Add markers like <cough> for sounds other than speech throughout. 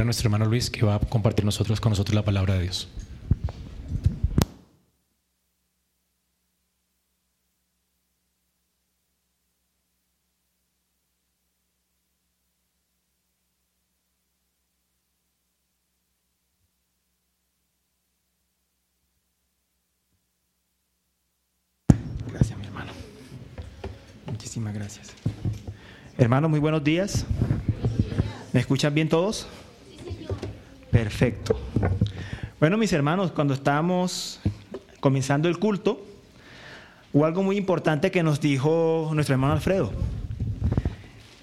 a nuestro hermano Luis que va a compartir nosotros con nosotros la palabra de Dios. Gracias, mi hermano. Muchísimas gracias. Hermanos, muy buenos días. ¿Me escuchan bien todos? Perfecto. Bueno, mis hermanos, cuando estábamos comenzando el culto, hubo algo muy importante que nos dijo nuestro hermano Alfredo.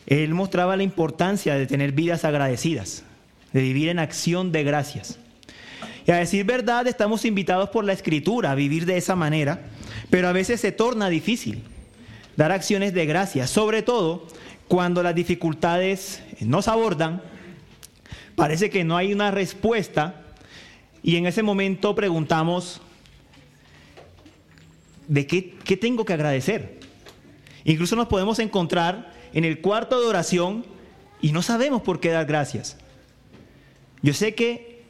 Él mostraba la importancia de tener vidas agradecidas, de vivir en acción de gracias. Y a decir verdad, estamos invitados por la Escritura a vivir de esa manera, pero a veces se torna difícil dar acciones de gracias, sobre todo cuando las dificultades nos abordan, parece que no hay una respuesta y en ese momento preguntamos, ¿de qué, qué tengo que agradecer? Incluso nos podemos encontrar en el cuarto de oración y no sabemos por qué dar gracias. Yo sé que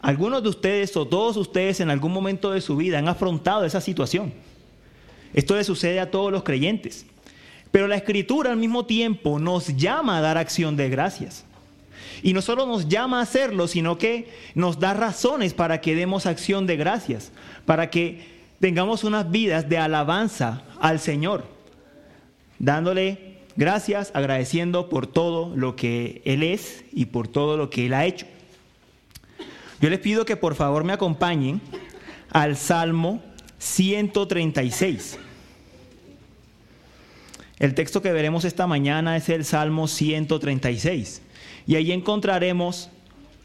algunos de ustedes o todos ustedes en algún momento de su vida han afrontado esa situación. Esto le sucede a todos los creyentes. Pero la escritura al mismo tiempo nos llama a dar acción de gracias. Y no solo nos llama a hacerlo, sino que nos da razones para que demos acción de gracias, para que tengamos unas vidas de alabanza al Señor, dándole gracias, agradeciendo por todo lo que Él es y por todo lo que Él ha hecho. Yo les pido que por favor me acompañen al Salmo 136. El texto que veremos esta mañana es el Salmo 136. Y ahí encontraremos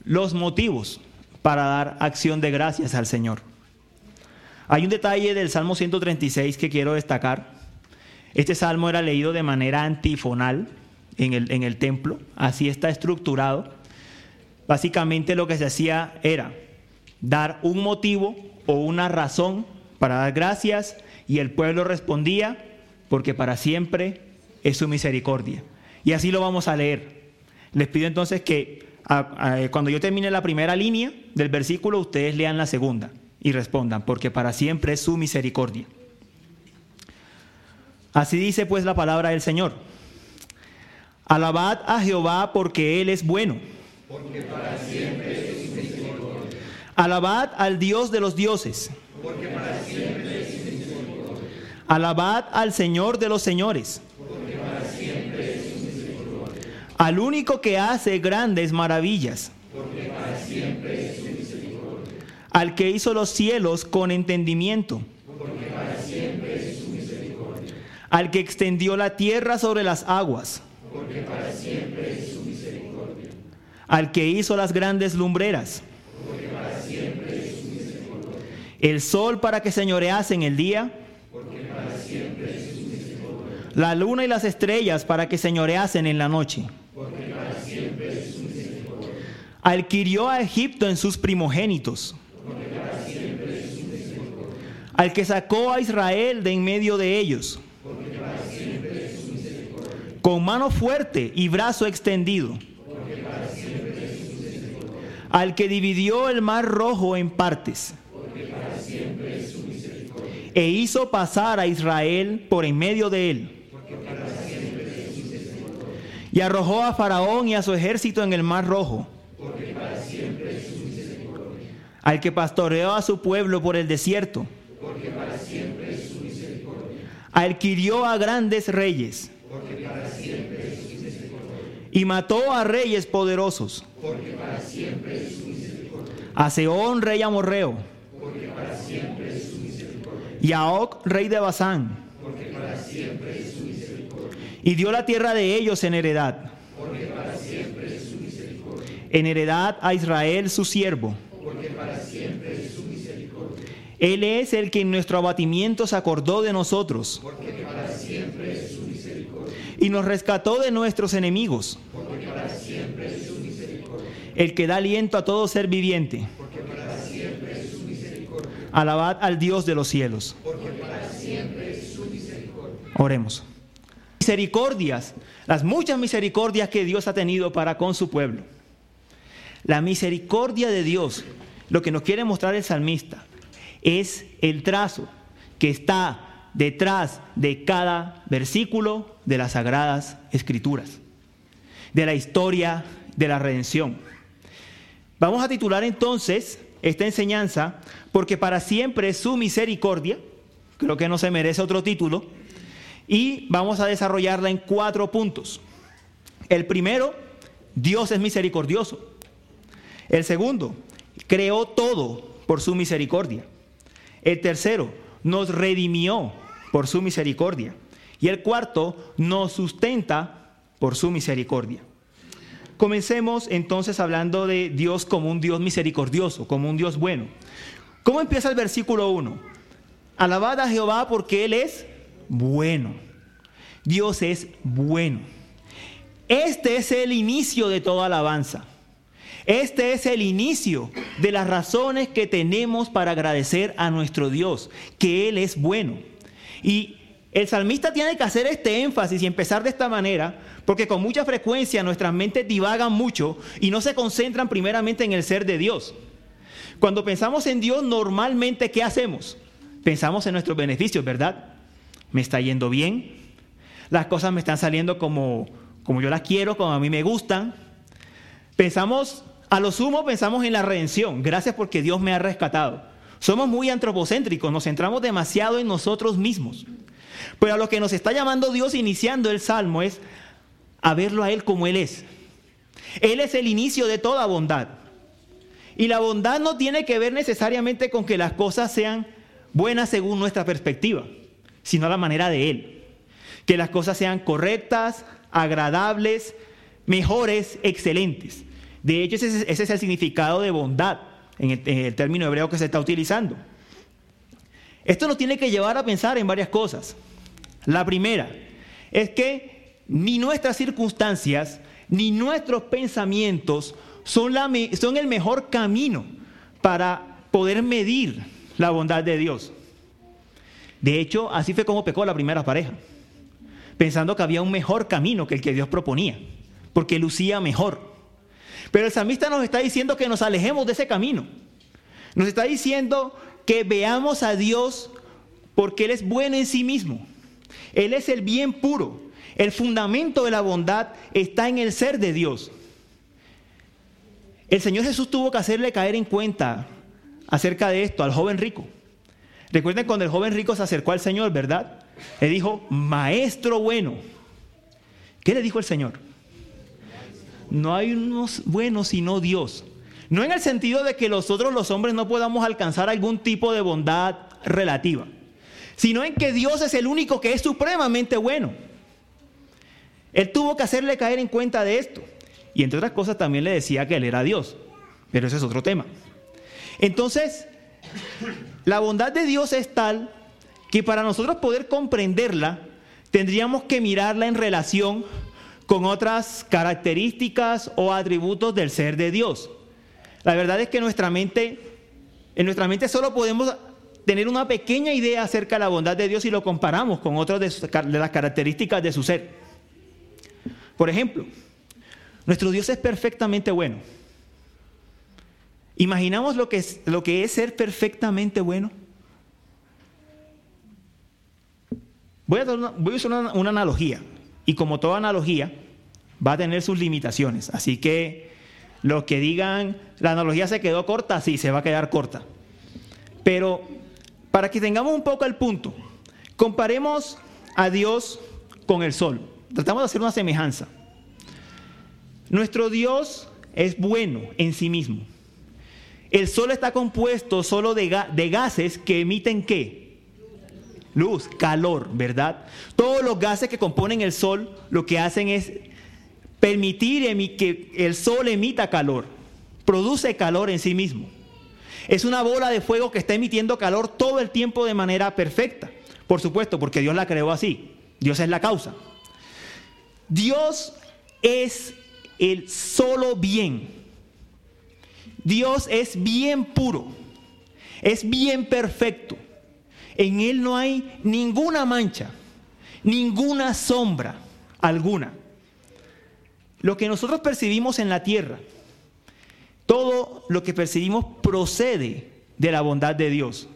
los motivos para dar acción de gracias al Señor. Hay un detalle del Salmo 136 que quiero destacar. Este salmo era leído de manera antifonal en el, en el templo, así está estructurado. Básicamente lo que se hacía era dar un motivo o una razón para dar gracias y el pueblo respondía porque para siempre es su misericordia. Y así lo vamos a leer. Les pido entonces que a, a, cuando yo termine la primera línea del versículo, ustedes lean la segunda y respondan, porque para siempre es su misericordia. Así dice pues la palabra del Señor. Alabad a Jehová porque Él es bueno. Porque para siempre es su misericordia. Alabad al Dios de los dioses. Porque para siempre es su misericordia. Alabad al Señor de los señores. Porque para siempre es su misericordia. Al único que hace grandes maravillas. Al que hizo los cielos con entendimiento. Al que extendió la tierra sobre las aguas. Al que hizo las grandes lumbreras. El sol para que señorease en el día. La luna y las estrellas para que señoreasen en la noche. Porque para siempre es su misericordia. Adquirió a Egipto en sus primogénitos. Al que sacó a Israel de en medio de ellos. Con mano fuerte y brazo extendido. Al que dividió el mar rojo en partes. E hizo pasar a Israel por en medio de él. Y arrojó a Faraón y a su ejército en el mar rojo. Porque para siempre es su misericordia. Al que pastoreó a su pueblo por el desierto. Porque para siempre es su misericordia. Hirió a grandes reyes. Porque para siempre es su misericordia. Y mató a reyes poderosos. Porque para siempre es su misericordia. A Seón, rey amorreo. Porque para siempre es su misericordia. Y a Og, rey de Basán. Porque para siempre es su misericordia. Y dio la tierra de ellos en heredad. Porque para siempre es su misericordia. En heredad a Israel su siervo. Para siempre es su misericordia. Él es el que en nuestro abatimiento se acordó de nosotros. Porque para siempre es su misericordia. Y nos rescató de nuestros enemigos. Porque para siempre es su misericordia. El que da aliento a todo ser viviente. Porque para siempre es su misericordia. Alabad al Dios de los cielos. Porque para siempre es su misericordia. Oremos. Misericordias, las muchas misericordias que Dios ha tenido para con su pueblo. La misericordia de Dios, lo que nos quiere mostrar el salmista, es el trazo que está detrás de cada versículo de las sagradas escrituras, de la historia de la redención. Vamos a titular entonces esta enseñanza, porque para siempre es su misericordia, creo que no se merece otro título, y vamos a desarrollarla en cuatro puntos. El primero, Dios es misericordioso. El segundo, creó todo por su misericordia. El tercero, nos redimió por su misericordia. Y el cuarto, nos sustenta por su misericordia. Comencemos entonces hablando de Dios como un Dios misericordioso, como un Dios bueno. ¿Cómo empieza el versículo 1? Alabad a Jehová porque Él es bueno. Dios es bueno. Este es el inicio de toda alabanza. Este es el inicio de las razones que tenemos para agradecer a nuestro Dios, que Él es bueno. Y el salmista tiene que hacer este énfasis y empezar de esta manera, porque con mucha frecuencia nuestras mentes divagan mucho y no se concentran primeramente en el ser de Dios. Cuando pensamos en Dios, normalmente, ¿qué hacemos? Pensamos en nuestros beneficios, ¿verdad? Me está yendo bien, las cosas me están saliendo como, como yo las quiero, como a mí me gustan. Pensamos a lo sumo pensamos en la redención. Gracias porque Dios me ha rescatado. Somos muy antropocéntricos, nos centramos demasiado en nosotros mismos. Pero a lo que nos está llamando Dios iniciando el Salmo es a verlo a Él como Él es. Él es el inicio de toda bondad. Y la bondad no tiene que ver necesariamente con que las cosas sean buenas según nuestra perspectiva, sino la manera de Él. Que las cosas sean correctas, agradables, mejores, excelentes. De hecho, ese, es el significado de bondad en el, término hebreo que se está utilizando. Esto nos tiene que llevar a pensar en varias cosas. La primera es que ni nuestras circunstancias ni nuestros pensamientos son, son, el mejor camino para poder medir la bondad de Dios. De hecho, así fue como pecó la primera pareja, pensando que había un mejor camino que el que Dios proponía, porque lucía mejor. Pero el salmista nos está diciendo que nos alejemos de ese camino. Nos está diciendo que veamos a Dios porque Él es bueno en sí mismo. Él es el bien puro. El fundamento de la bondad está en el ser de Dios. El Señor Jesús tuvo que hacerle caer en cuenta acerca de esto al joven rico. Recuerden cuando el joven rico se acercó al Señor, ¿verdad? Le dijo, maestro bueno. ¿Qué le dijo el Señor? No hay unos buenos sino Dios. No en el sentido de que nosotros los hombres no podamos alcanzar algún tipo de bondad relativa, sino en que Dios es el único que es supremamente bueno. Él tuvo que hacerle caer en cuenta de esto. Y entre otras cosas también le decía que él era Dios. Pero ese es otro tema. Entonces, la bondad de Dios es tal que para nosotros poder comprenderla, tendríamos que mirarla en relación con otras características o atributos del ser de Dios. La verdad es que nuestra mente, en nuestra mente solo podemos tener una pequeña idea acerca de la bondad de Dios si lo comparamos con otras de, las características de su ser. Por ejemplo, nuestro Dios es perfectamente bueno. ¿Imaginamos lo que es, lo que es ser perfectamente bueno? Voy a, voy a usar una analogía. Y como toda analogía, va a tener sus limitaciones. Así que los que digan, la analogía se quedó corta, sí, se va a quedar corta. Pero para que tengamos un poco el punto, comparemos a Dios con el sol. Tratamos de hacer una semejanza. Nuestro Dios es bueno en sí mismo. El sol está compuesto solo de, gases que emiten qué? Luz, calor, ¿verdad? Todos los gases que componen el sol lo que hacen es permitir que el sol emita calor, produce calor en sí mismo. Es una bola de fuego que está emitiendo calor todo el tiempo de manera perfecta. Por supuesto, porque Dios la creó así. Dios es la causa. Dios es el solo bien. Dios es bien puro. Es bien perfecto. En Él no hay ninguna mancha, ninguna sombra alguna. Lo que nosotros percibimos en la tierra todo lo que percibimos procede de la bondad de Dios.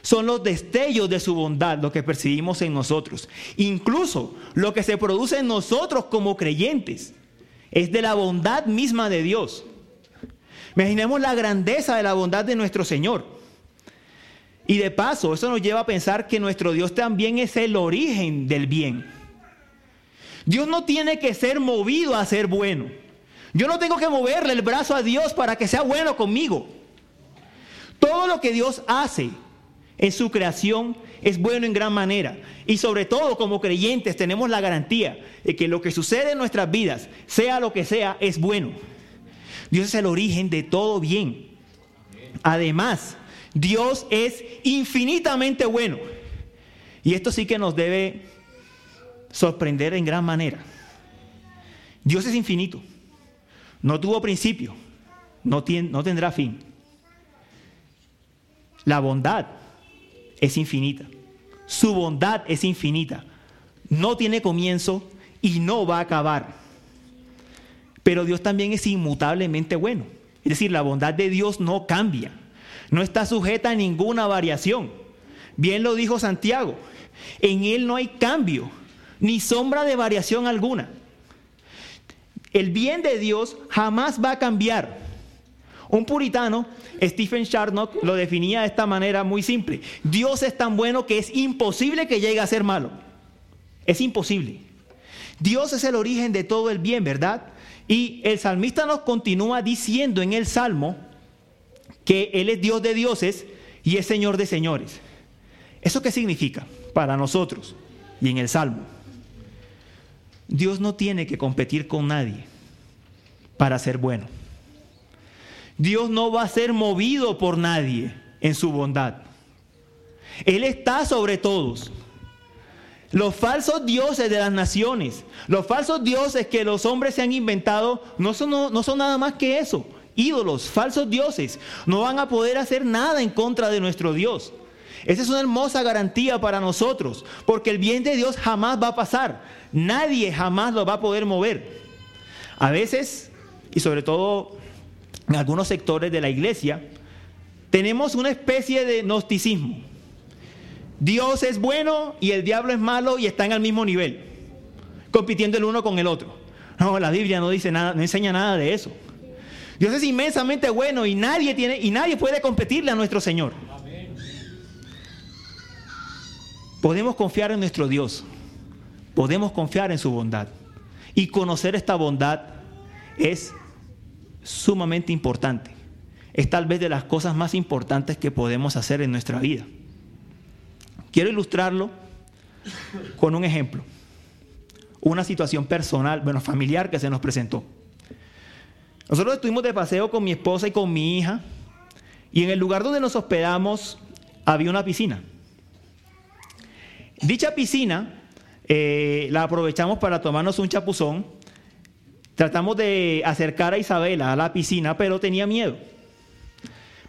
Son los destellos de su bondad lo que percibimos en nosotros. Incluso lo que se produce en nosotros como creyentes es de la bondad misma de Dios. Imaginemos la grandeza de la bondad de nuestro Señor. Y de paso, eso nos lleva a pensar que nuestro Dios también es el origen del bien. Dios no tiene que ser movido a ser bueno. Yo no tengo que moverle el brazo a Dios para que sea bueno conmigo. Todo lo que Dios hace en su creación es bueno en gran manera. Y sobre todo como creyentes tenemos la garantía de que lo que sucede en nuestras vidas, sea lo que sea, es bueno. Dios es el origen de todo bien. Además, Dios es infinitamente bueno. Y esto sí que nos debe sorprender en gran manera. Dios es infinito. No tuvo principio. No, tendrá fin. La bondad es infinita. Su bondad es infinita. No tiene comienzo y no va a acabar. Pero Dios también es inmutablemente bueno. Es decir, la bondad de Dios no cambia. No está sujeta a ninguna variación. Bien lo dijo Santiago. En Él no hay cambio, ni sombra de variación alguna. El bien de Dios jamás va a cambiar. Un puritano, Stephen Charnock, lo definía de esta manera muy simple. Dios es tan bueno que es imposible que llegue a ser malo. Es imposible. Dios es el origen de todo el bien, ¿verdad? Y el salmista nos continúa diciendo en el Salmo que Él es Dios de dioses y es Señor de señores. ¿Eso qué significa para nosotros y en el Salmo? Dios no tiene que competir con nadie para ser bueno. Dios no va a ser movido por nadie en su bondad. Él está sobre todos. Los falsos dioses de las naciones, los falsos dioses que los hombres se han inventado, no son, no, son nada más que eso. Ídolos, falsos dioses, no van a poder hacer nada en contra de nuestro Dios. Esa es una hermosa garantía para nosotros, porque el bien de Dios jamás va a pasar. Nadie jamás lo va a poder mover. A veces, y sobre todo en algunos sectores de la iglesia, tenemos una especie de gnosticismo. Dios es bueno y el diablo es malo y están al mismo nivel, compitiendo el uno con el otro. No, la Biblia no dice nada, no enseña nada de eso. Dios es inmensamente bueno y nadie tiene y nadie puede competirle a nuestro Señor. Podemos confiar en nuestro Dios. Podemos confiar en su bondad. Y conocer esta bondad es sumamente importante. Es tal vez de las cosas más importantes que podemos hacer en nuestra vida. Quiero ilustrarlo con un ejemplo. Una situación personal, bueno, familiar que se nos presentó. Nosotros estuvimos de paseo con mi esposa y con mi hija y en el lugar donde nos hospedamos había una piscina. Dicha piscina eh, la aprovechamos para tomarnos un chapuzón Tratamos de acercar a Isabela a la piscina, pero tenía miedo.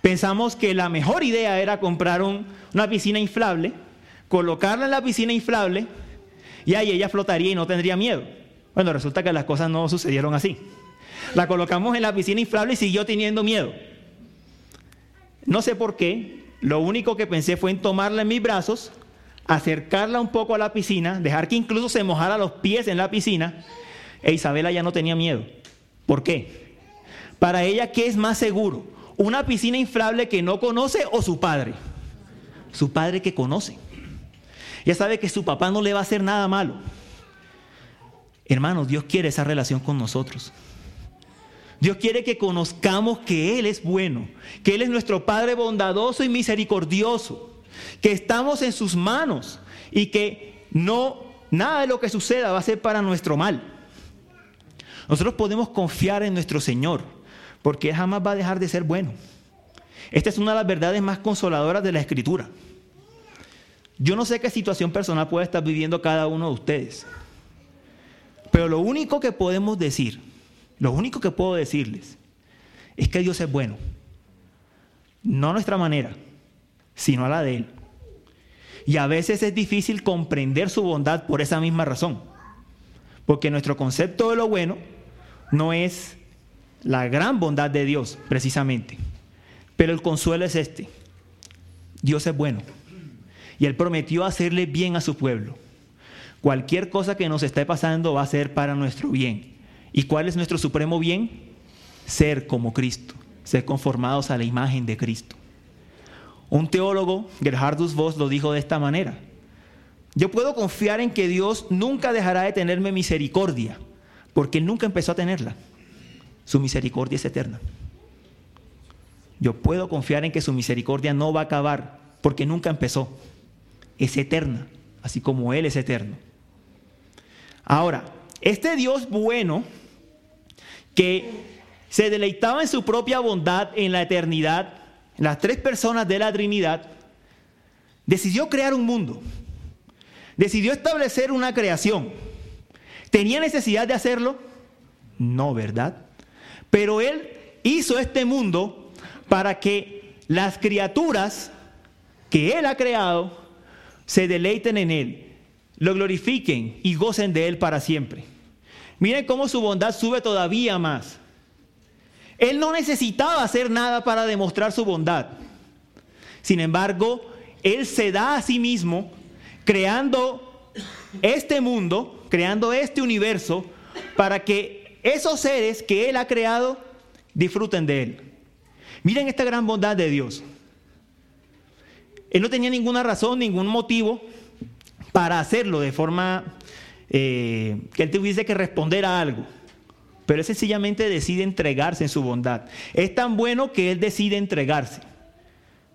Pensamos que la mejor idea era comprar una piscina inflable, colocarla en la piscina inflable y ahí ella flotaría y no tendría miedo. Bueno, resulta que las cosas no sucedieron así. La colocamos en la piscina inflable y siguió teniendo miedo. No sé por qué, lo único que pensé fue en tomarla en mis brazos, acercarla un poco a la piscina, dejar que incluso se mojara los pies en la piscina e Isabela ya no tenía miedo. ¿Por qué? Para ella, ¿qué es más seguro? ¿Una piscina inflable que no conoce o su padre? Su padre que conoce. Ya sabe que su papá no le va a hacer nada malo. Hermanos, Dios quiere esa relación con nosotros. Dios quiere que conozcamos que Él es bueno, que Él es nuestro Padre bondadoso y misericordioso, que estamos en sus manos y que no nada de lo que suceda va a ser para nuestro mal. Nosotros podemos confiar en nuestro Señor, porque Él jamás va a dejar de ser bueno. Esta es una de las verdades más consoladoras de la Escritura. Yo no sé qué situación personal puede estar viviendo cada uno de ustedes, pero lo único que podemos decir, lo único que puedo decirles, es que Dios es bueno. No a nuestra manera, sino a la de Él. Y a veces es difícil comprender su bondad por esa misma razón. Porque nuestro concepto de lo bueno no es la gran bondad de Dios, precisamente. Pero el consuelo es este. Dios es bueno. Y Él prometió hacerle bien a su pueblo. Cualquier cosa que nos esté pasando va a ser para nuestro bien. ¿Y cuál es nuestro supremo bien? Ser como Cristo, ser conformados a la imagen de Cristo. Un teólogo, Gerhardus Voss, lo dijo de esta manera. Yo puedo confiar en que Dios nunca dejará de tenerme misericordia, porque Él nunca empezó a tenerla. Su misericordia es eterna. Yo puedo confiar en que su misericordia no va a acabar, porque nunca empezó. Es eterna, así como Él es eterno. Ahora, este Dios bueno, que se deleitaba en su propia bondad en la eternidad, las tres personas de la Trinidad, decidió crear un mundo, decidió establecer una creación. ¿Tenía necesidad de hacerlo? No, ¿verdad? Pero Él hizo este mundo para que las criaturas que Él ha creado se deleiten en Él, lo glorifiquen y gocen de Él para siempre. Miren cómo su bondad sube todavía más. Él no necesitaba hacer nada para demostrar su bondad. Sin embargo, Él se da a sí mismo creando este mundo, creando este universo, para que esos seres que Él ha creado disfruten de Él. Miren esta gran bondad de Dios. Él no tenía ninguna razón, ningún motivo para hacerlo de forma eh, que Él tuviese que responder a algo pero él sencillamente decide entregarse en su bondad. Es tan bueno que él decide entregarse.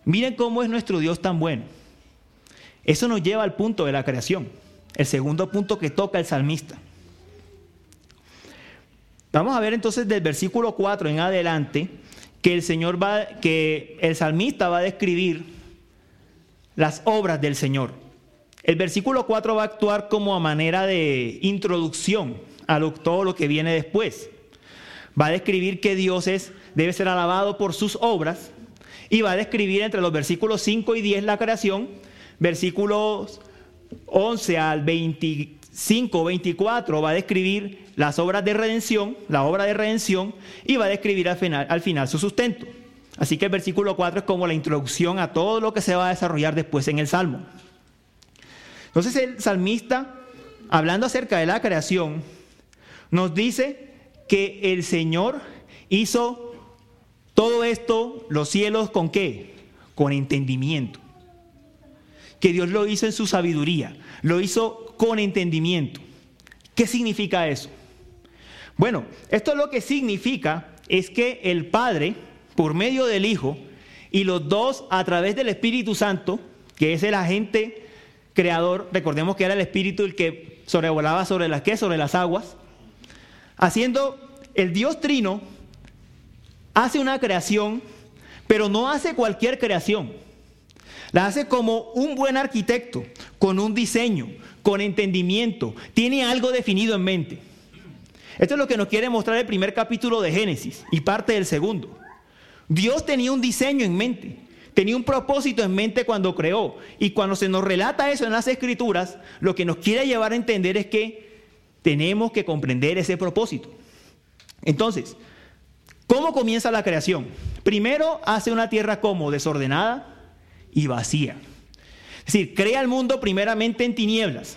Miren cómo es nuestro Dios tan bueno. Eso nos lleva al punto de la creación, el segundo punto que toca el salmista. Vamos a ver entonces del versículo 4 en adelante que el Señor va que el salmista va a describir las obras del Señor. El versículo 4 va a actuar como a manera de introducción a todo lo que viene después. Va a describir que Dios es, debe ser alabado por sus obras y va a describir entre los versículos 5 y 10 la creación, versículos 11 al 25, 24 va a describir las obras de redención, la obra de redención y va a describir al final, al final su sustento. Así que el versículo 4 es como la introducción a todo lo que se va a desarrollar después en el Salmo. Entonces el salmista, hablando acerca de la creación, nos dice que el Señor hizo todo esto, los cielos, ¿con qué? Con entendimiento. Que Dios lo hizo en su sabiduría, lo hizo con entendimiento. ¿Qué significa eso? Bueno, esto lo que significa es que el Padre, por medio del Hijo, y los dos a través del Espíritu Santo, que es el agente creador, recordemos que era el Espíritu el que sobrevolaba sobre las, ¿qué? Sobre las aguas, haciendo el Dios Trino, hace una creación, pero no hace cualquier creación. La hace como un buen arquitecto, con un diseño, con entendimiento, tiene algo definido en mente. Esto es lo que nos quiere mostrar el primer capítulo de Génesis y parte del segundo. Dios tenía un diseño en mente, tenía un propósito en mente cuando creó. Y cuando se nos relata eso en las escrituras, lo que nos quiere llevar a entender es que tenemos que comprender ese propósito. Entonces, ¿cómo comienza la creación? Primero hace una tierra como desordenada y vacía. Es decir, crea el mundo primeramente en tinieblas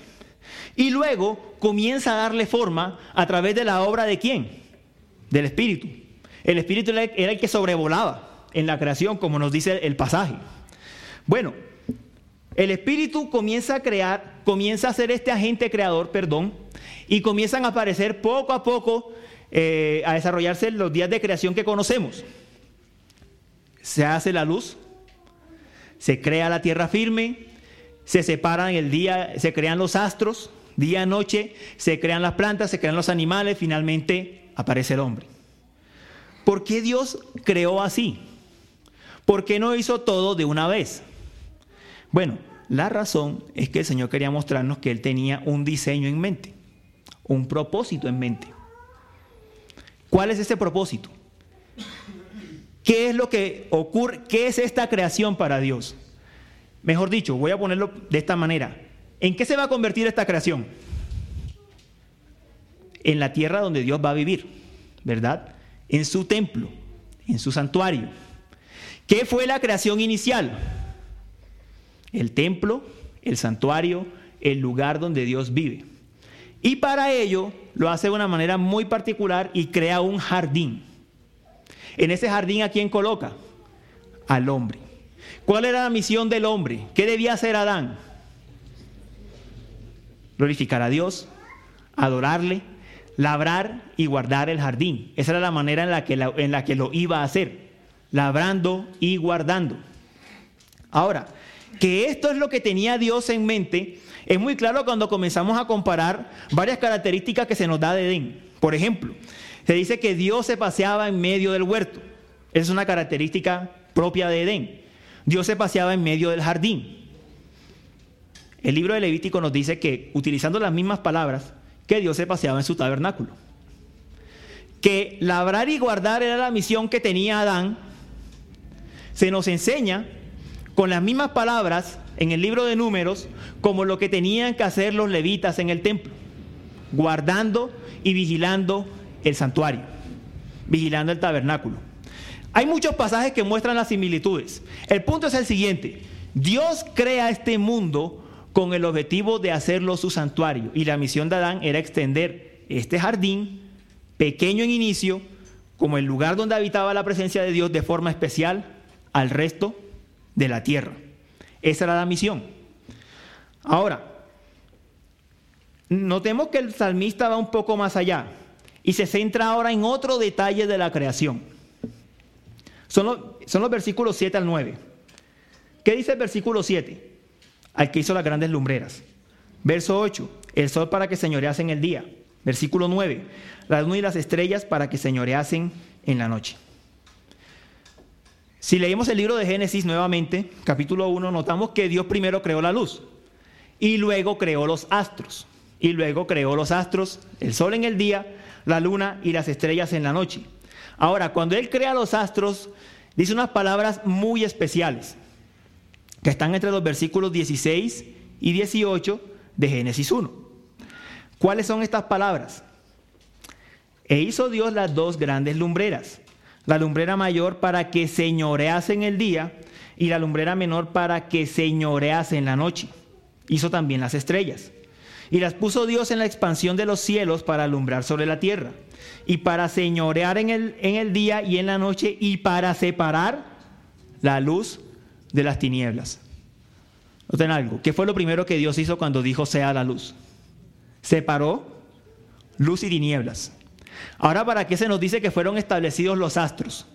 y luego comienza a darle forma a través de la obra de quién? Del Espíritu. El Espíritu era el que sobrevolaba en la creación, como nos dice el pasaje. Bueno, el Espíritu comienza a crear, comienza a ser este agente creador, perdón, y comienzan a aparecer poco a poco, eh, a desarrollarse los días de creación que conocemos. Se hace la luz, se crea la tierra firme, se separan el día, se crean los astros, día, noche, se crean las plantas, se crean los animales, finalmente aparece el hombre. ¿Por qué Dios creó así? ¿Por qué no hizo todo de una vez? Bueno, la razón es que el Señor quería mostrarnos que Él tenía un diseño en mente un propósito en mente. ¿Cuál es ese propósito? ¿Qué es lo que ocurre? ¿Qué es esta creación para Dios? Mejor dicho, voy a ponerlo de esta manera. ¿En qué se va a convertir esta creación? En la tierra donde Dios va a vivir, ¿verdad? en su templo, en su santuario. ¿Qué fue la creación inicial? El templo, el santuario, el lugar donde Dios vive. Y para ello lo hace de una manera muy particular y crea un jardín. En ese jardín, ¿a quién coloca? Al hombre. ¿Cuál era la misión del hombre? ¿Qué debía hacer Adán? Glorificar a Dios, adorarle, labrar y guardar el jardín. Esa era la manera en la que, en la que lo iba a hacer, labrando y guardando. Ahora, que esto es lo que tenía Dios en mente, es muy claro cuando comenzamos a comparar varias características que se nos da de Edén. Por ejemplo, se dice que Dios se paseaba en medio del huerto. Esa es una característica propia de Edén. Dios se paseaba en medio del jardín. El libro de Levítico nos dice que, utilizando las mismas palabras, que Dios se paseaba en su tabernáculo. Que labrar y guardar era la misión que tenía Adán. Se nos enseña con las mismas palabras en el libro de números como lo que tenían que hacer los levitas en el templo, guardando y vigilando el santuario, vigilando el tabernáculo. Hay muchos pasajes que muestran las similitudes. El punto es el siguiente. Dios crea este mundo con el objetivo de hacerlo su santuario y la misión de Adán era extender este jardín, pequeño en inicio, como el lugar donde habitaba la presencia de Dios de forma especial al resto de la tierra. Esa era la misión. Ahora, notemos que el salmista va un poco más allá y se centra ahora en otro detalle de la creación. Son los, versículos 7 al 9. ¿Qué dice el versículo 7? Al que hizo las grandes lumbreras. Verso 8, el sol para que señoreasen el día. Versículo 9, la luna y las estrellas para que señoreasen en la noche. Si leemos el libro de Génesis nuevamente, capítulo 1, notamos que Dios primero creó la luz y luego creó los astros. Y luego creó los astros, el sol en el día, la luna y las estrellas en la noche. Ahora, cuando Él crea los astros, dice unas palabras muy especiales, que están entre los versículos 16 y 18 de Génesis 1. ¿Cuáles son estas palabras? E hizo Dios las dos grandes lumbreras, la lumbrera mayor para que señorease en el día y la lumbrera menor para que señorease en la noche. Hizo también las estrellas. Y las puso Dios en la expansión de los cielos para alumbrar sobre la tierra y para señorear en el, en el día y en la noche y para separar la luz de las tinieblas. Noten algo, ¿qué fue lo primero que Dios hizo cuando dijo sea la luz? Separó luz y tinieblas. Ahora, ¿para qué se nos dice que fueron establecidos los astros?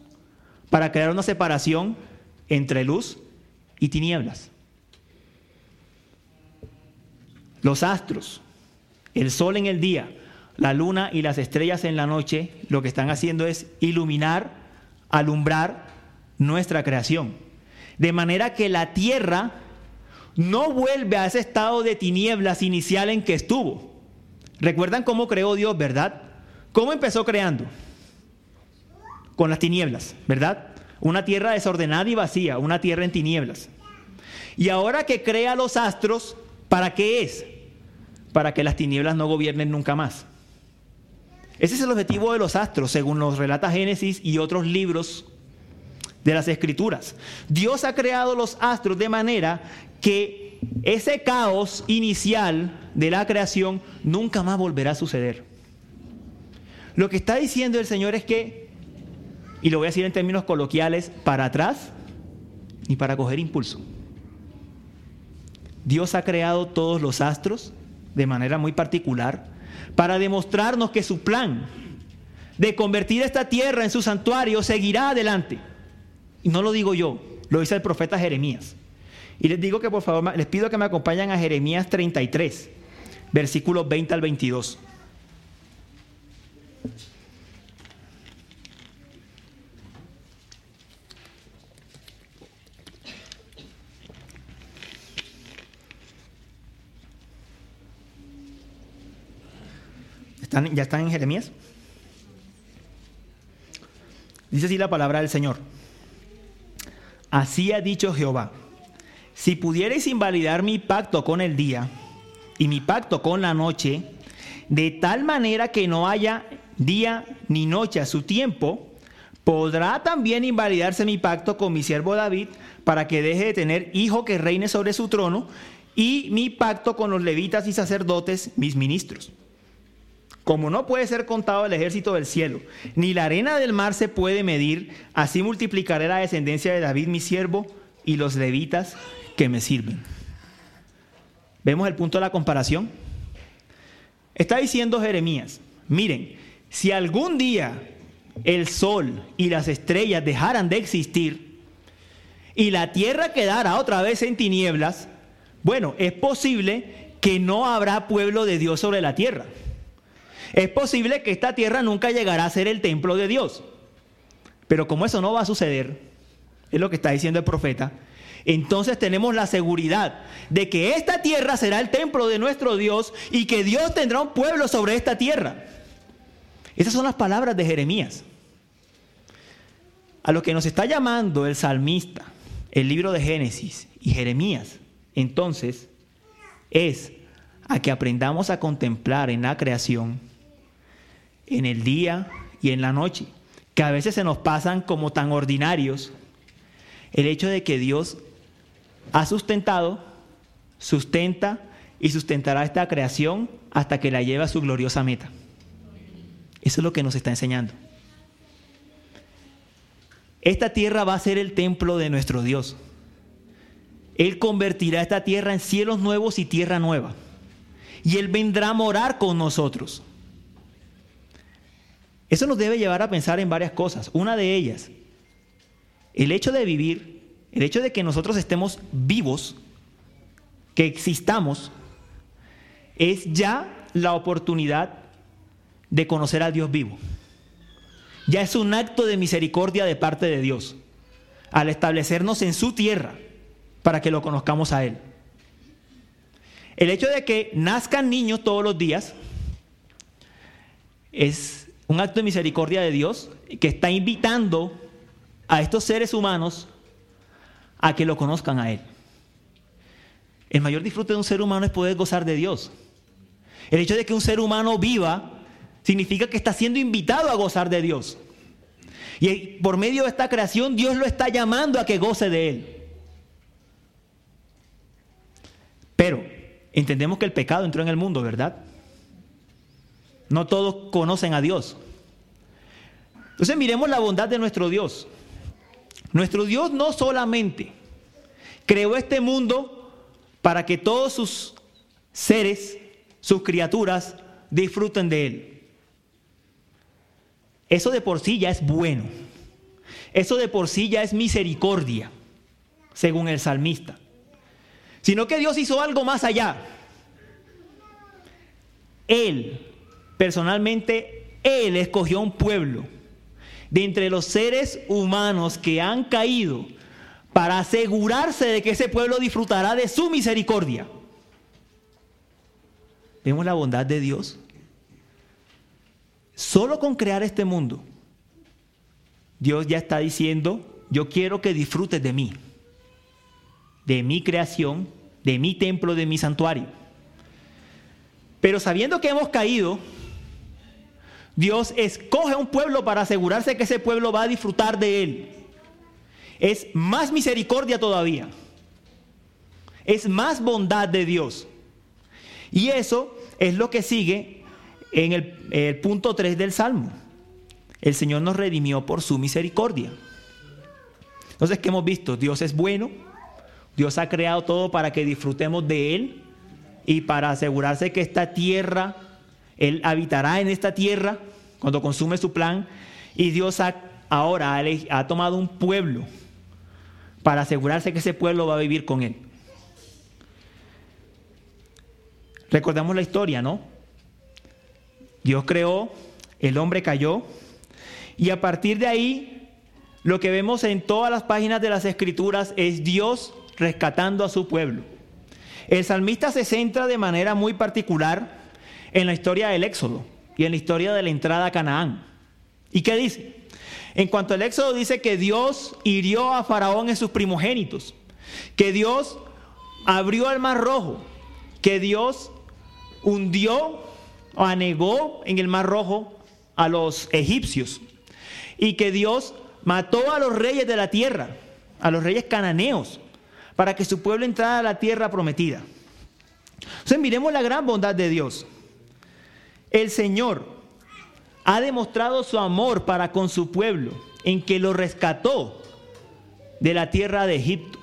Para crear una separación entre luz y tinieblas. Los astros, el sol en el día, la luna y las estrellas en la noche, lo que están haciendo es iluminar, alumbrar nuestra creación. De manera que la tierra no vuelve a ese estado de tinieblas inicial en que estuvo. ¿Recuerdan cómo creó Dios, verdad? ¿Cómo empezó creando? Con las tinieblas, ¿verdad? Una tierra desordenada y vacía, una tierra en tinieblas. Y ahora que crea los astros, ¿para qué es? Para que las tinieblas no gobiernen nunca más. Ese es el objetivo de los astros, según nos relata Génesis y otros libros de las Escrituras. Dios ha creado los astros de manera que ese caos inicial de la creación nunca más volverá a suceder. Lo que está diciendo el Señor es que, y lo voy a decir en términos coloquiales, para atrás ni para coger impulso. Dios ha creado todos los astros de manera muy particular para demostrarnos que su plan de convertir esta tierra en su santuario seguirá adelante. Y no lo digo yo, lo dice el profeta Jeremías. Y les digo que por favor, les pido que me acompañen a Jeremías 33, versículos 20 al 22. ¿Ya están en Jeremías? Dice así la palabra del Señor. Así ha dicho Jehová, si pudierais invalidar mi pacto con el día y mi pacto con la noche, de tal manera que no haya día ni noche a su tiempo, podrá también invalidarse mi pacto con mi siervo David para que deje de tener hijo que reine sobre su trono y mi pacto con los levitas y sacerdotes, mis ministros. Como no puede ser contado el ejército del cielo, ni la arena del mar se puede medir, así multiplicaré la descendencia de David mi siervo y los levitas que me sirven. ¿Vemos el punto de la comparación? Está diciendo Jeremías, miren, si algún día el sol y las estrellas dejaran de existir y la tierra quedara otra vez en tinieblas, bueno, es posible que no habrá pueblo de Dios sobre la tierra. Es posible que esta tierra nunca llegará a ser el templo de Dios. Pero como eso no va a suceder, es lo que está diciendo el profeta, entonces tenemos la seguridad de que esta tierra será el templo de nuestro Dios y que Dios tendrá un pueblo sobre esta tierra. Esas son las palabras de Jeremías. A lo que nos está llamando el salmista, el libro de Génesis y Jeremías, entonces, es a que aprendamos a contemplar en la creación, en el día y en la noche, que a veces se nos pasan como tan ordinarios, el hecho de que Dios ha sustentado, sustenta y sustentará esta creación hasta que la lleve a su gloriosa meta. Eso es lo que nos está enseñando. Esta tierra va a ser el templo de nuestro Dios. Él convertirá esta tierra en cielos nuevos y tierra nueva. Y Él vendrá a morar con nosotros. Eso nos debe llevar a pensar en varias cosas. Una de ellas, el hecho de vivir, el hecho de que nosotros estemos vivos, que existamos, es ya la oportunidad de conocer al Dios vivo. Ya es un acto de misericordia de parte de Dios al establecernos en su tierra para que lo conozcamos a Él. El hecho de que nazcan niños todos los días es un acto de misericordia de Dios que está invitando a estos seres humanos a que lo conozcan a Él. El mayor disfrute de un ser humano es poder gozar de Dios. El hecho de que un ser humano viva significa que está siendo invitado a gozar de Dios. Y por medio de esta creación Dios lo está llamando a que goce de Él. Pero entendemos que el pecado entró en el mundo, ¿verdad? No todos conocen a Dios. Entonces miremos la bondad de nuestro Dios. Nuestro Dios no solamente creó este mundo para que todos sus seres, sus criaturas, disfruten de Él. Eso de por sí ya es bueno. Eso de por sí ya es misericordia, según el salmista sino que Dios hizo algo más allá. Él, personalmente, Él escogió un pueblo de entre los seres humanos que han caído para asegurarse de que ese pueblo disfrutará de su misericordia. Vemos la bondad de Dios. Solo con crear este mundo, Dios ya está diciendo, yo quiero que disfrutes de mí de mi creación, de mi templo, de mi santuario. Pero sabiendo que hemos caído, Dios escoge un pueblo para asegurarse que ese pueblo va a disfrutar de él. Es más misericordia todavía. Es más bondad de Dios. Y eso es lo que sigue en el, punto 3 del Salmo. El Señor nos redimió por su misericordia. Entonces, ¿qué hemos visto? Dios es bueno, Dios ha creado todo para que disfrutemos de Él y para asegurarse que esta tierra, Él habitará en esta tierra cuando consume su plan. Y Dios ahora ha, ha tomado un pueblo para asegurarse que ese pueblo va a vivir con Él. Recordamos la historia, ¿no? Dios creó, el hombre cayó, y a partir de ahí, lo que vemos en todas las páginas de las escrituras es Dios rescatando a su pueblo. El salmista se centra de manera muy particular en la historia del Éxodo y en la historia de la entrada a Canaán. ¿Y qué dice? En cuanto al Éxodo dice que Dios hirió a Faraón en sus primogénitos, que Dios abrió el mar rojo, que Dios hundió anegó en el Mar Rojo a los egipcios y que Dios mató a los reyes de la tierra, a los reyes cananeos, para que su pueblo entrara a la tierra prometida. Entonces miremos la gran bondad de Dios. El Señor ha demostrado su amor para con su pueblo en que lo rescató de la tierra de Egipto.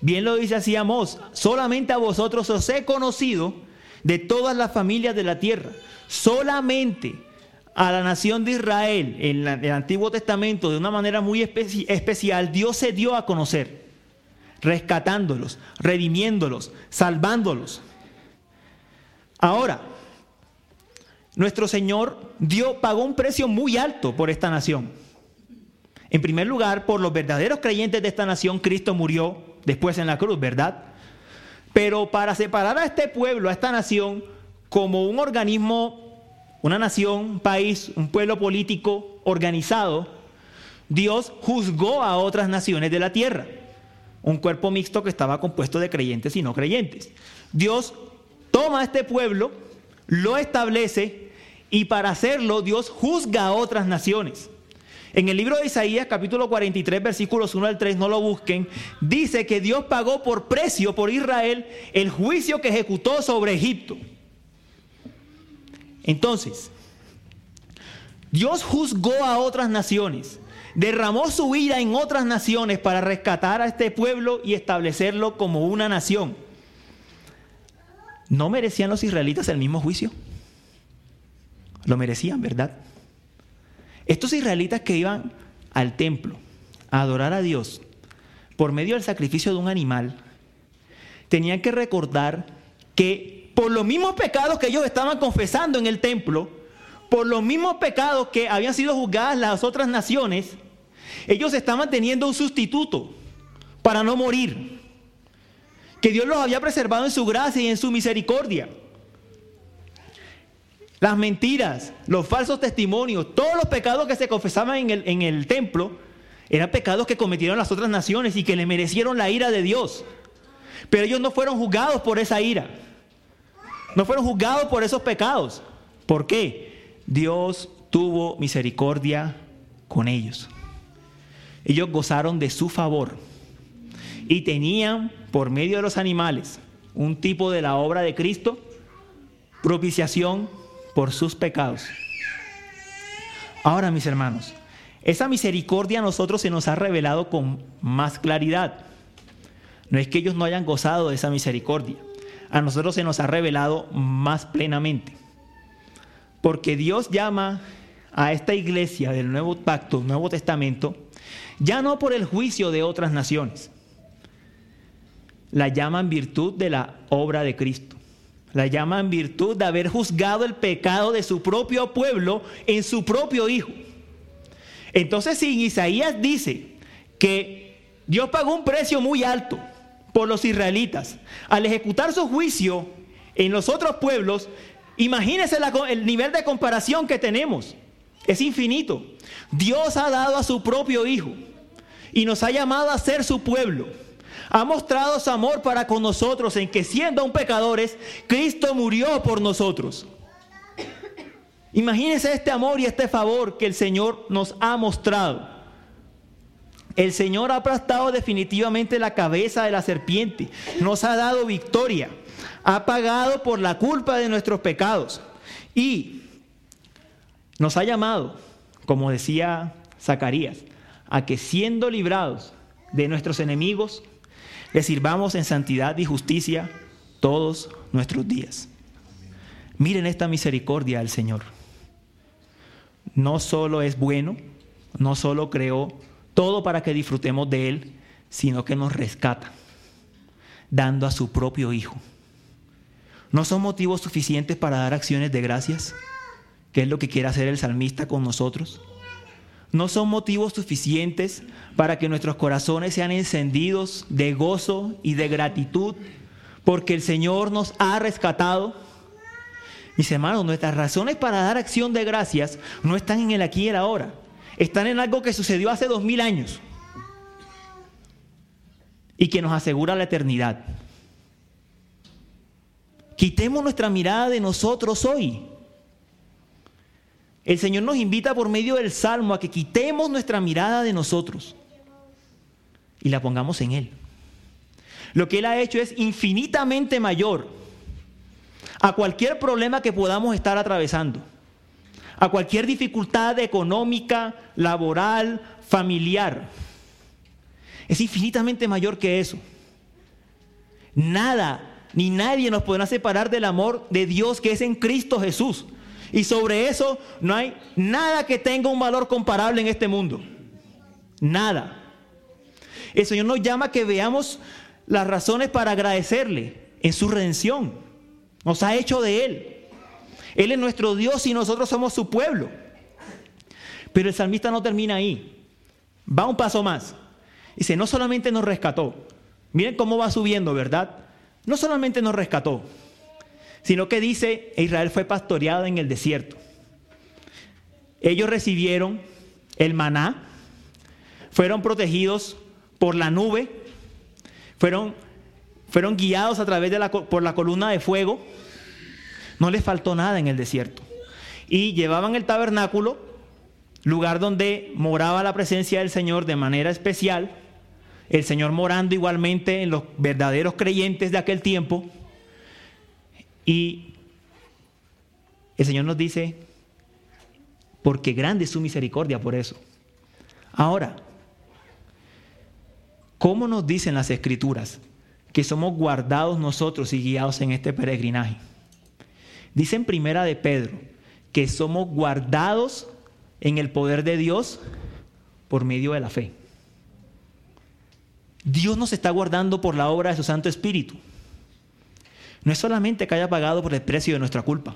Bien lo dice así Amós, solamente a vosotros os he conocido de todas las familias de la tierra. Solamente a la nación de Israel en el Antiguo Testamento de una manera muy especial, Dios se dio a conocer, rescatándolos, redimiéndolos, salvándolos. Ahora, nuestro Señor dio, pagó un precio muy alto por esta nación. En primer lugar, por los verdaderos creyentes de esta nación, Cristo murió después en la cruz, ¿verdad? Pero para separar a este pueblo, a esta nación, como un organismo, una nación, un país, un pueblo político organizado, Dios juzgó a otras naciones de la tierra. Un cuerpo mixto que estaba compuesto de creyentes y no creyentes. Dios toma a este pueblo, lo establece y para hacerlo Dios juzga a otras naciones. En el libro de Isaías, capítulo 43, versículos 1 al 3, no lo busquen, dice que Dios pagó por precio por Israel el juicio que ejecutó sobre Egipto. Entonces, Dios juzgó a otras naciones, derramó su ira en otras naciones para rescatar a este pueblo y establecerlo como una nación. ¿No merecían los israelitas el mismo juicio? Lo merecían, ¿verdad? Estos israelitas que iban al templo a adorar a Dios por medio del sacrificio de un animal, tenían que recordar que por los mismos pecados que ellos estaban confesando en el templo, por los mismos pecados que habían sido juzgadas las otras naciones, ellos estaban teniendo un sustituto para no morir, que Dios los había preservado en su gracia y en su misericordia. Las mentiras, los falsos testimonios, todos los pecados que se confesaban en el, en el templo, eran pecados que cometieron las otras naciones y que le merecieron la ira de Dios. Pero ellos no fueron juzgados por esa ira. No fueron juzgados por esos pecados. ¿Por qué? Dios tuvo misericordia con ellos. Ellos gozaron de su favor y tenían por medio de los animales un tipo de la obra de Cristo, propiciación por sus pecados. Ahora, mis hermanos, esa misericordia a nosotros se nos ha revelado con más claridad. No es que ellos no hayan gozado de esa misericordia, a nosotros se nos ha revelado más plenamente. Porque Dios llama a esta iglesia del Nuevo Pacto, Nuevo Testamento, ya no por el juicio de otras naciones, la llama en virtud de la obra de Cristo. La llama en virtud de haber juzgado el pecado de su propio pueblo en su propio Hijo. Entonces, si Isaías dice que Dios pagó un precio muy alto por los israelitas al ejecutar su juicio en los otros pueblos, imagínense el nivel de comparación que tenemos. Es infinito. Dios ha dado a su propio Hijo y nos ha llamado a ser su pueblo ha mostrado su amor para con nosotros en que siendo aún pecadores, Cristo murió por nosotros. Imagínense este amor y este favor que el Señor nos ha mostrado. El Señor ha aplastado definitivamente la cabeza de la serpiente, nos ha dado victoria, ha pagado por la culpa de nuestros pecados y nos ha llamado, como decía Zacarías, a que siendo librados de nuestros enemigos, le sirvamos en santidad y justicia todos nuestros días. Miren esta misericordia del Señor. No solo es bueno, no solo creó todo para que disfrutemos de Él, sino que nos rescata, dando a su propio Hijo. ¿No son motivos suficientes para dar acciones de gracias? ¿Qué es lo que quiere hacer el salmista con nosotros? No son motivos suficientes para que nuestros corazones sean encendidos de gozo y de gratitud porque el Señor nos ha rescatado. Mis hermanos, nuestras razones para dar acción de gracias no están en el aquí y el ahora, están en algo que sucedió hace dos mil años y que nos asegura la eternidad. Quitemos nuestra mirada de nosotros hoy el Señor nos invita por medio del Salmo a que quitemos nuestra mirada de nosotros y la pongamos en Él. Lo que Él ha hecho es infinitamente mayor a cualquier problema que podamos estar atravesando, a cualquier dificultad económica, laboral, familiar. Es infinitamente mayor que eso. Nada ni nadie nos podrá separar del amor de Dios que es en Cristo Jesús. Y sobre eso no hay nada que tenga un valor comparable en este mundo. Nada. El Señor nos llama a que veamos las razones para agradecerle en su redención. Nos ha hecho de Él. Él es nuestro Dios y nosotros somos su pueblo. Pero el salmista no termina ahí. Va un paso más. Dice, no solamente nos rescató. Miren cómo va subiendo, ¿verdad? No solamente nos rescató, sino que dice, Israel fue pastoreado en el desierto. Ellos recibieron el maná, fueron protegidos por la nube, fueron, fueron guiados a través de la, por la columna de fuego, no les faltó nada en el desierto. Y llevaban el tabernáculo, lugar donde moraba la presencia del Señor de manera especial, el Señor morando igualmente en los verdaderos creyentes de aquel tiempo. Y el Señor nos dice, porque grande es su misericordia por eso. Ahora, ¿cómo nos dicen las escrituras que somos guardados nosotros y guiados en este peregrinaje? Dicen primera de Pedro que somos guardados en el poder de Dios por medio de la fe. Dios nos está guardando por la obra de su Santo Espíritu. No es solamente que haya pagado por el precio de nuestra culpa.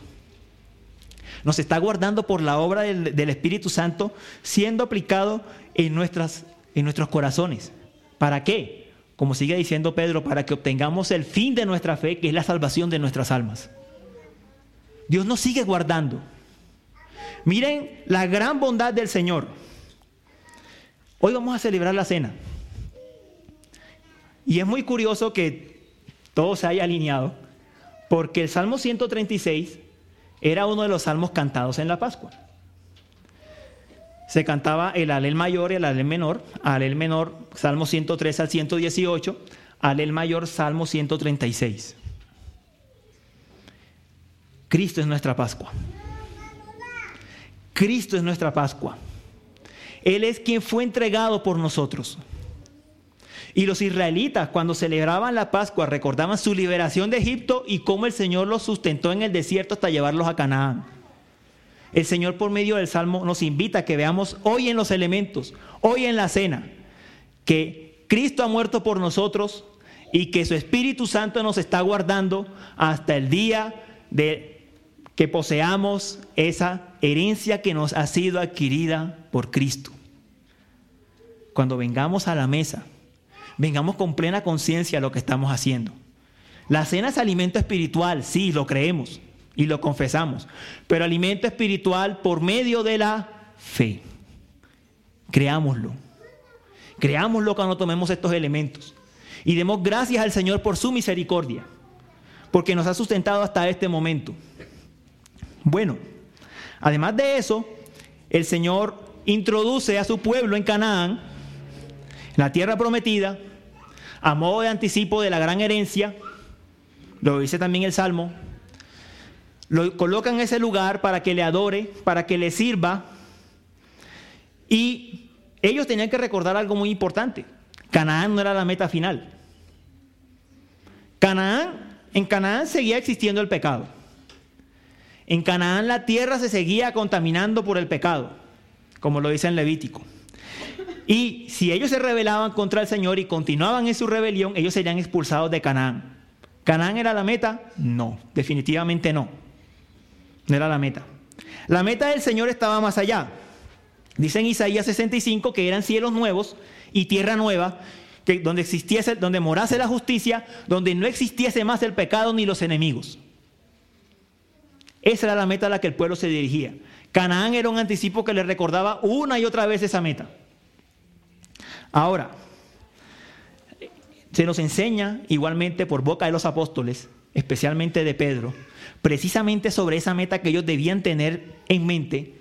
Nos está guardando por la obra del, Espíritu Santo siendo aplicado en, en nuestros corazones. ¿Para qué? Como sigue diciendo Pedro, para que obtengamos el fin de nuestra fe, que es la salvación de nuestras almas. Dios nos sigue guardando. Miren la gran bondad del Señor. Hoy vamos a celebrar la cena. Y es muy curioso que todo se haya alineado, porque el Salmo 136 era uno de los salmos cantados en la Pascua. Se cantaba el alel mayor y el alel menor, alel menor, Salmo 103 al 118, alel mayor, Salmo 136. Cristo es nuestra Pascua. Cristo es nuestra Pascua. Él es quien fue entregado por nosotros. Y los israelitas cuando celebraban la Pascua recordaban su liberación de Egipto y cómo el Señor los sustentó en el desierto hasta llevarlos a Canaán. El Señor por medio del Salmo nos invita a que veamos hoy en los elementos, hoy en la cena, que Cristo ha muerto por nosotros y que su Espíritu Santo nos está guardando hasta el día de que poseamos esa herencia que nos ha sido adquirida por Cristo. Cuando vengamos a la mesa, vengamos con plena conciencia a lo que estamos haciendo. La cena es alimento espiritual, sí, lo creemos y lo confesamos, pero alimento espiritual por medio de la fe. Creámoslo. Creámoslo cuando tomemos estos elementos. Y demos gracias al Señor por su misericordia, porque nos ha sustentado hasta este momento. Bueno, además de eso, el Señor introduce a su pueblo en Canaán la tierra prometida, a modo de anticipo de la gran herencia, lo dice también el Salmo, lo coloca en ese lugar para que le adore, para que le sirva. Y ellos tenían que recordar algo muy importante. Canaán no era la meta final. Canaán, en Canaán seguía existiendo el pecado. En Canaán la tierra se seguía contaminando por el pecado, como lo dice en Levítico. Y si ellos se rebelaban contra el Señor y continuaban en su rebelión, ellos serían expulsados de Canaán. ¿Canaán era la meta? No, definitivamente no. No era la meta. La meta del Señor estaba más allá. Dice en Isaías 65 que eran cielos nuevos y tierra nueva, que donde existiese, donde morase la justicia, donde no existiese más el pecado ni los enemigos. Esa era la meta a la que el pueblo se dirigía. Canaán era un anticipo que le recordaba una y otra vez esa meta. Ahora, se nos enseña igualmente por boca de los apóstoles, especialmente de Pedro, precisamente sobre esa meta que ellos debían tener en mente,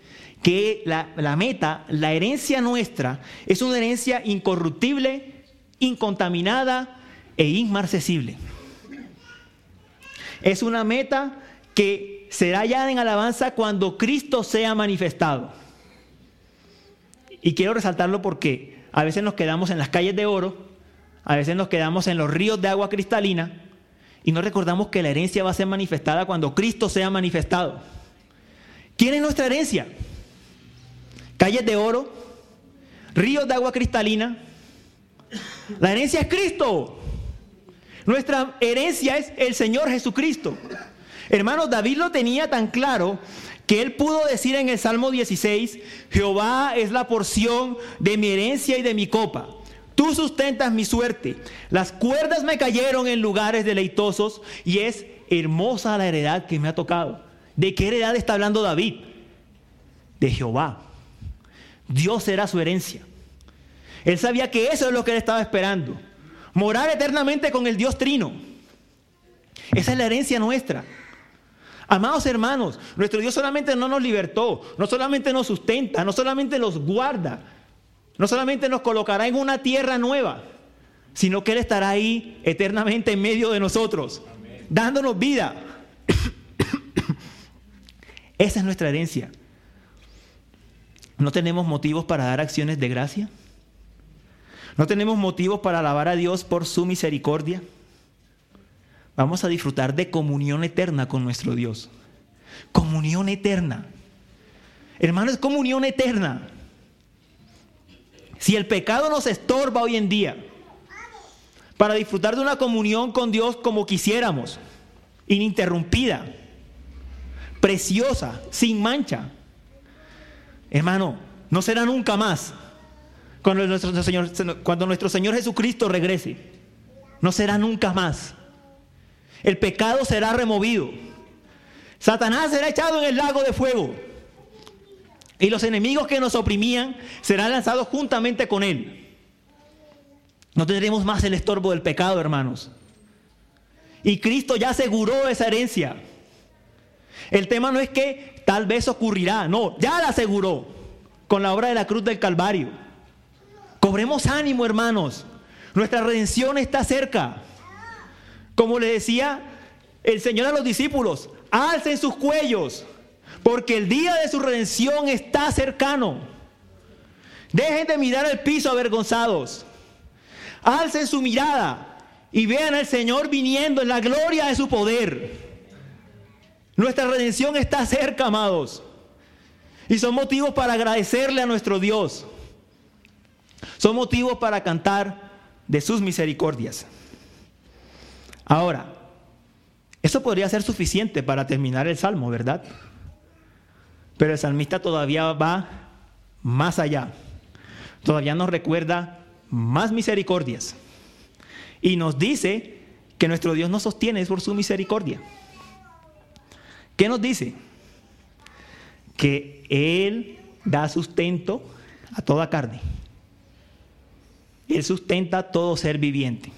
que la, meta, la herencia nuestra, es una herencia incorruptible, incontaminada e inmarcesible. Es una meta que será hallada en alabanza cuando Cristo sea manifestado. Y quiero resaltarlo porque a veces nos quedamos en las calles de oro, a veces nos quedamos en los ríos de agua cristalina y no recordamos que la herencia va a ser manifestada cuando Cristo sea manifestado. ¿Quién es nuestra herencia? Calles de oro, ríos de agua cristalina. La herencia es Cristo. Nuestra herencia es el Señor Jesucristo. Hermanos, David lo tenía tan claro que él pudo decir en el Salmo 16, Jehová es la porción de mi herencia y de mi copa. Tú sustentas mi suerte. Las cuerdas me cayeron en lugares deleitosos y es hermosa la heredad que me ha tocado. ¿De qué heredad está hablando David? De Jehová. Dios era su herencia. Él sabía que eso es lo que él estaba esperando. Morar eternamente con el Dios Trino. Esa es la herencia nuestra. Amados hermanos, nuestro Dios solamente no nos libertó, no solamente nos sustenta, no solamente nos guarda, no solamente nos colocará en una tierra nueva, sino que Él estará ahí eternamente en medio de nosotros, dándonos vida. <coughs> Esa es nuestra herencia. ¿No tenemos motivos para dar acciones de gracia? ¿No tenemos motivos para alabar a Dios por su misericordia? Vamos a disfrutar de comunión eterna con nuestro Dios. Comunión eterna. Hermano, es comunión eterna. Si el pecado nos estorba hoy en día para disfrutar de una comunión con Dios como quisiéramos, ininterrumpida, preciosa, sin mancha, hermano, no será nunca más cuando nuestro Señor, cuando nuestro Señor Jesucristo regrese. No será nunca más. El pecado será removido. Satanás será echado en el lago de fuego. Y los enemigos que nos oprimían serán lanzados juntamente con él. No tendremos más el estorbo del pecado, hermanos. Y Cristo ya aseguró esa herencia. El tema no es que tal vez ocurrirá, no, ya la aseguró con la obra de la cruz del Calvario. Cobremos ánimo, hermanos. Nuestra redención está cerca. Como le decía el Señor a los discípulos, alcen sus cuellos, porque el día de su redención está cercano. Dejen de mirar al piso avergonzados. Alcen su mirada y vean al Señor viniendo en la gloria de su poder. Nuestra redención está cerca, amados. Y son motivos para agradecerle a nuestro Dios. Son motivos para cantar de sus misericordias. Ahora, eso podría ser suficiente para terminar el salmo, ¿verdad? Pero el salmista todavía va más allá. Todavía nos recuerda más misericordias. Y nos dice que nuestro Dios nos sostiene por su misericordia. ¿Qué nos dice? Que Él da sustento a toda carne. Él sustenta a todo ser viviente.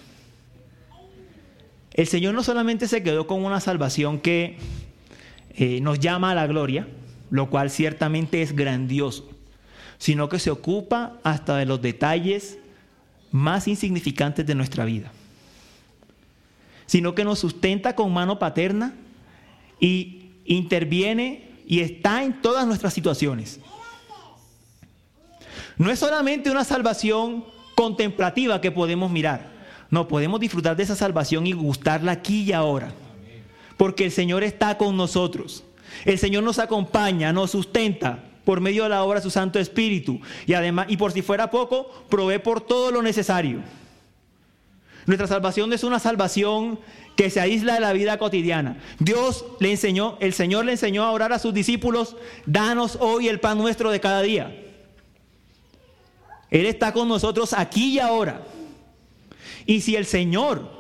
El Señor no solamente se quedó con una salvación que eh, nos llama a la gloria, lo cual ciertamente es grandioso, sino que se ocupa hasta de los detalles más insignificantes de nuestra vida, sino que nos sustenta con mano paterna y interviene y está en todas nuestras situaciones. No es solamente una salvación contemplativa que podemos mirar. No, podemos disfrutar de esa salvación y gustarla aquí y ahora. Porque el Señor está con nosotros. El Señor nos acompaña, nos sustenta por medio de la obra de su Santo Espíritu. Y además, y por si fuera poco, provee por todo lo necesario. Nuestra salvación es una salvación que se aísla de la vida cotidiana. Dios le enseñó, el Señor le enseñó a orar a sus discípulos, danos hoy el pan nuestro de cada día. Él está con nosotros aquí y ahora. Y si el Señor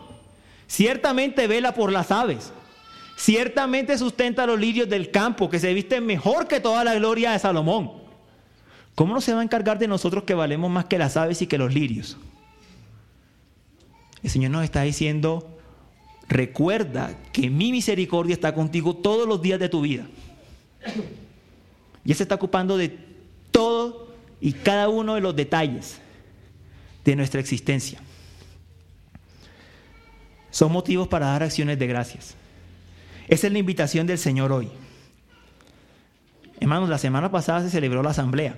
ciertamente vela por las aves, ciertamente sustenta los lirios del campo, que se visten mejor que toda la gloria de Salomón, ¿cómo no se va a encargar de nosotros que valemos más que las aves y que los lirios? El Señor nos está diciendo, recuerda que mi misericordia está contigo todos los días de tu vida. Y Él se está ocupando de todo y cada uno de los detalles de nuestra existencia. Son motivos para dar acciones de gracias. Esa es la invitación del Señor hoy. Hermanos, la semana pasada se celebró la asamblea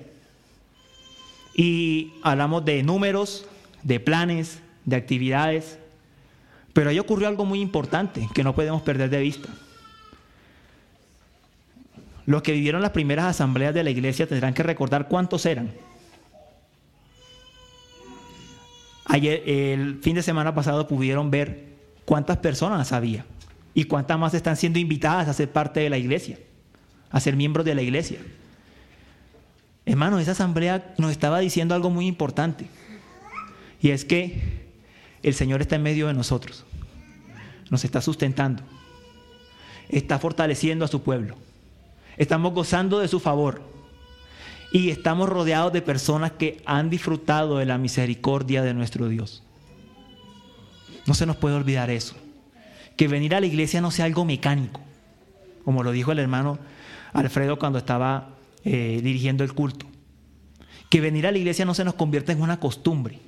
y hablamos de números, de planes, de actividades, pero ahí ocurrió algo muy importante que no podemos perder de vista. Los que vivieron las primeras asambleas de la iglesia tendrán que recordar cuántos eran. Ayer, el fin de semana pasado pudieron ver cuántas personas había y cuántas más están siendo invitadas a ser parte de la iglesia, a ser miembros de la iglesia. Hermano, esa asamblea nos estaba diciendo algo muy importante. Y es que el Señor está en medio de nosotros. Nos está sustentando. Está fortaleciendo a su pueblo. Estamos gozando de su favor. Y estamos rodeados de personas que han disfrutado de la misericordia de nuestro Dios. No se nos puede olvidar eso. Que venir a la iglesia no sea algo mecánico. Como lo dijo el hermano Alfredo cuando estaba eh, dirigiendo el culto. Que venir a la iglesia no se nos convierta en una costumbre.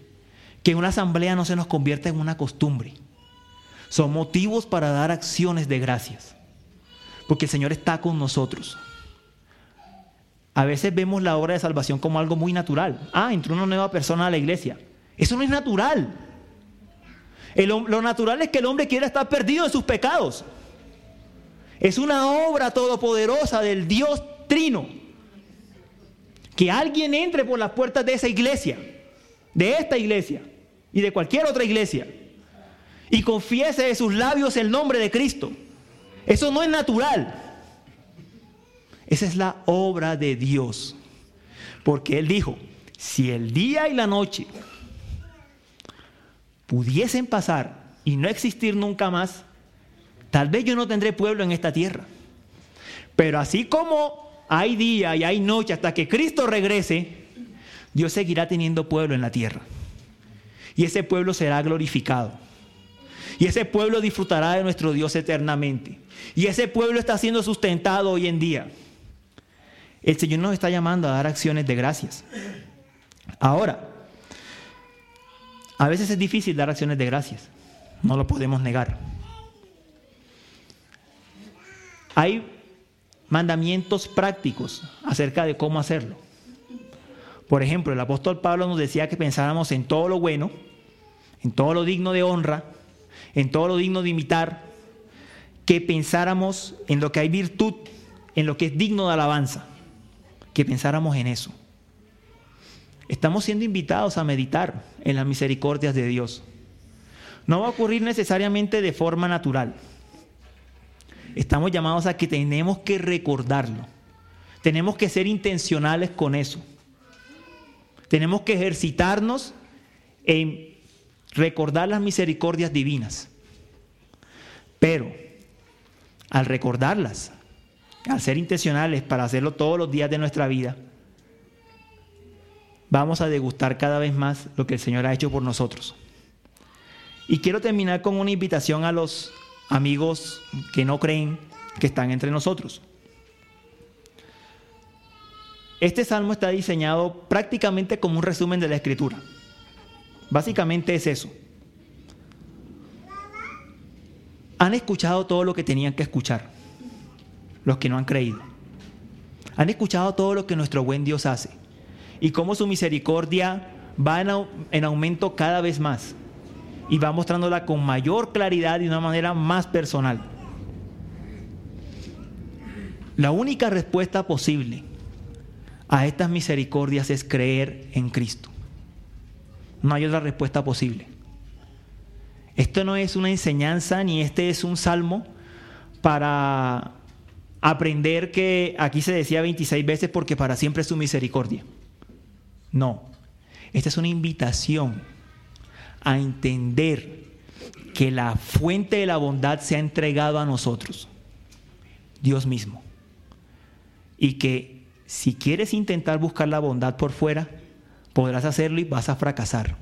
Que una asamblea no se nos convierta en una costumbre. Son motivos para dar acciones de gracias. Porque el Señor está con nosotros. A veces vemos la obra de salvación como algo muy natural. Ah, entró una nueva persona a la iglesia. Eso no es natural. Lo natural es que el hombre quiera estar perdido en sus pecados. Es una obra todopoderosa del Dios Trino que alguien entre por las puertas de esa iglesia, de esta iglesia y de cualquier otra iglesia, y confiese de sus labios el nombre de Cristo. Eso no es natural. Esa es la obra de Dios. Porque Él dijo, si el día y la noche pudiesen pasar y no existir nunca más, tal vez yo no tendré pueblo en esta tierra. Pero así como hay día y hay noche hasta que Cristo regrese, Dios seguirá teniendo pueblo en la tierra. Y ese pueblo será glorificado. Y ese pueblo disfrutará de nuestro Dios eternamente. Y ese pueblo está siendo sustentado hoy en día. El Señor nos está llamando a dar acciones de gracias. Ahora, a veces es difícil dar acciones de gracias. No lo podemos negar. Hay mandamientos prácticos acerca de cómo hacerlo. Por ejemplo, el apóstol Pablo nos decía que pensáramos en todo lo bueno, en todo lo digno de honra, en todo lo digno de imitar, que pensáramos en lo que hay virtud, en lo que es digno de alabanza, que pensáramos en eso. Estamos siendo invitados a meditar en las misericordias de Dios. No va a ocurrir necesariamente de forma natural estamos llamados a que tenemos que recordarlo. Tenemos que ser intencionales con eso. Tenemos que ejercitarnos en recordar las misericordias divinas. Pero al recordarlas, al ser intencionales para hacerlo todos los días de nuestra vida, vamos a degustar cada vez más lo que el Señor ha hecho por nosotros. Y quiero terminar con una invitación a los amigos que no creen que están entre nosotros. Este salmo está diseñado prácticamente como un resumen de la escritura. Básicamente es eso. Han escuchado todo lo que tenían que escuchar, los que no han creído. Han escuchado todo lo que nuestro buen Dios hace y cómo su misericordia va en, aumento cada vez más y va mostrándola con mayor claridad y de una manera más personal. La única respuesta posible a estas misericordias es creer en Cristo. No hay otra respuesta posible. Esto no es una enseñanza ni este es un salmo para aprender que aquí se decía 26 veces porque para siempre es su misericordia. No, esta es una invitación a entender que la fuente de la bondad se ha entregado a nosotros, Dios mismo. Y que si quieres intentar buscar la bondad por fuera, podrás hacerlo y vas a fracasar.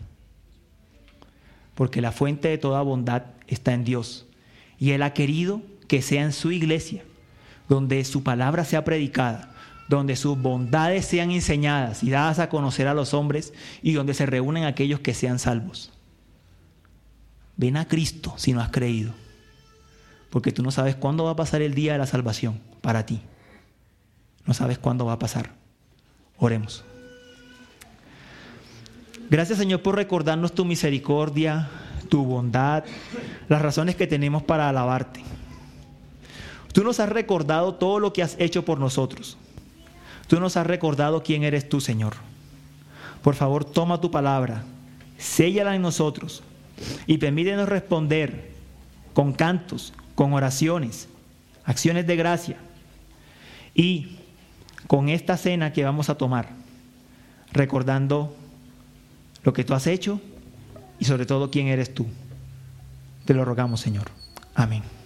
Porque la fuente de toda bondad está en Dios. Y Él ha querido que sea en su iglesia, donde su palabra sea predicada, donde sus bondades sean enseñadas y dadas a conocer a los hombres y donde se reúnen aquellos que sean salvos. Ven a Cristo si no has creído, porque tú no sabes cuándo va a pasar el día de la salvación para ti. No sabes cuándo va a pasar. Oremos. Gracias Señor por recordarnos tu misericordia, tu bondad, las razones que tenemos para alabarte. Tú nos has recordado todo lo que has hecho por nosotros. Tú nos has recordado quién eres tú, Señor. Por favor, toma tu palabra, séllala en nosotros y permítenos responder con cantos, con oraciones, acciones de gracia y con esta cena que vamos a tomar, recordando lo que tú has hecho y sobre todo quién eres tú. Te lo rogamos, Señor. Amén.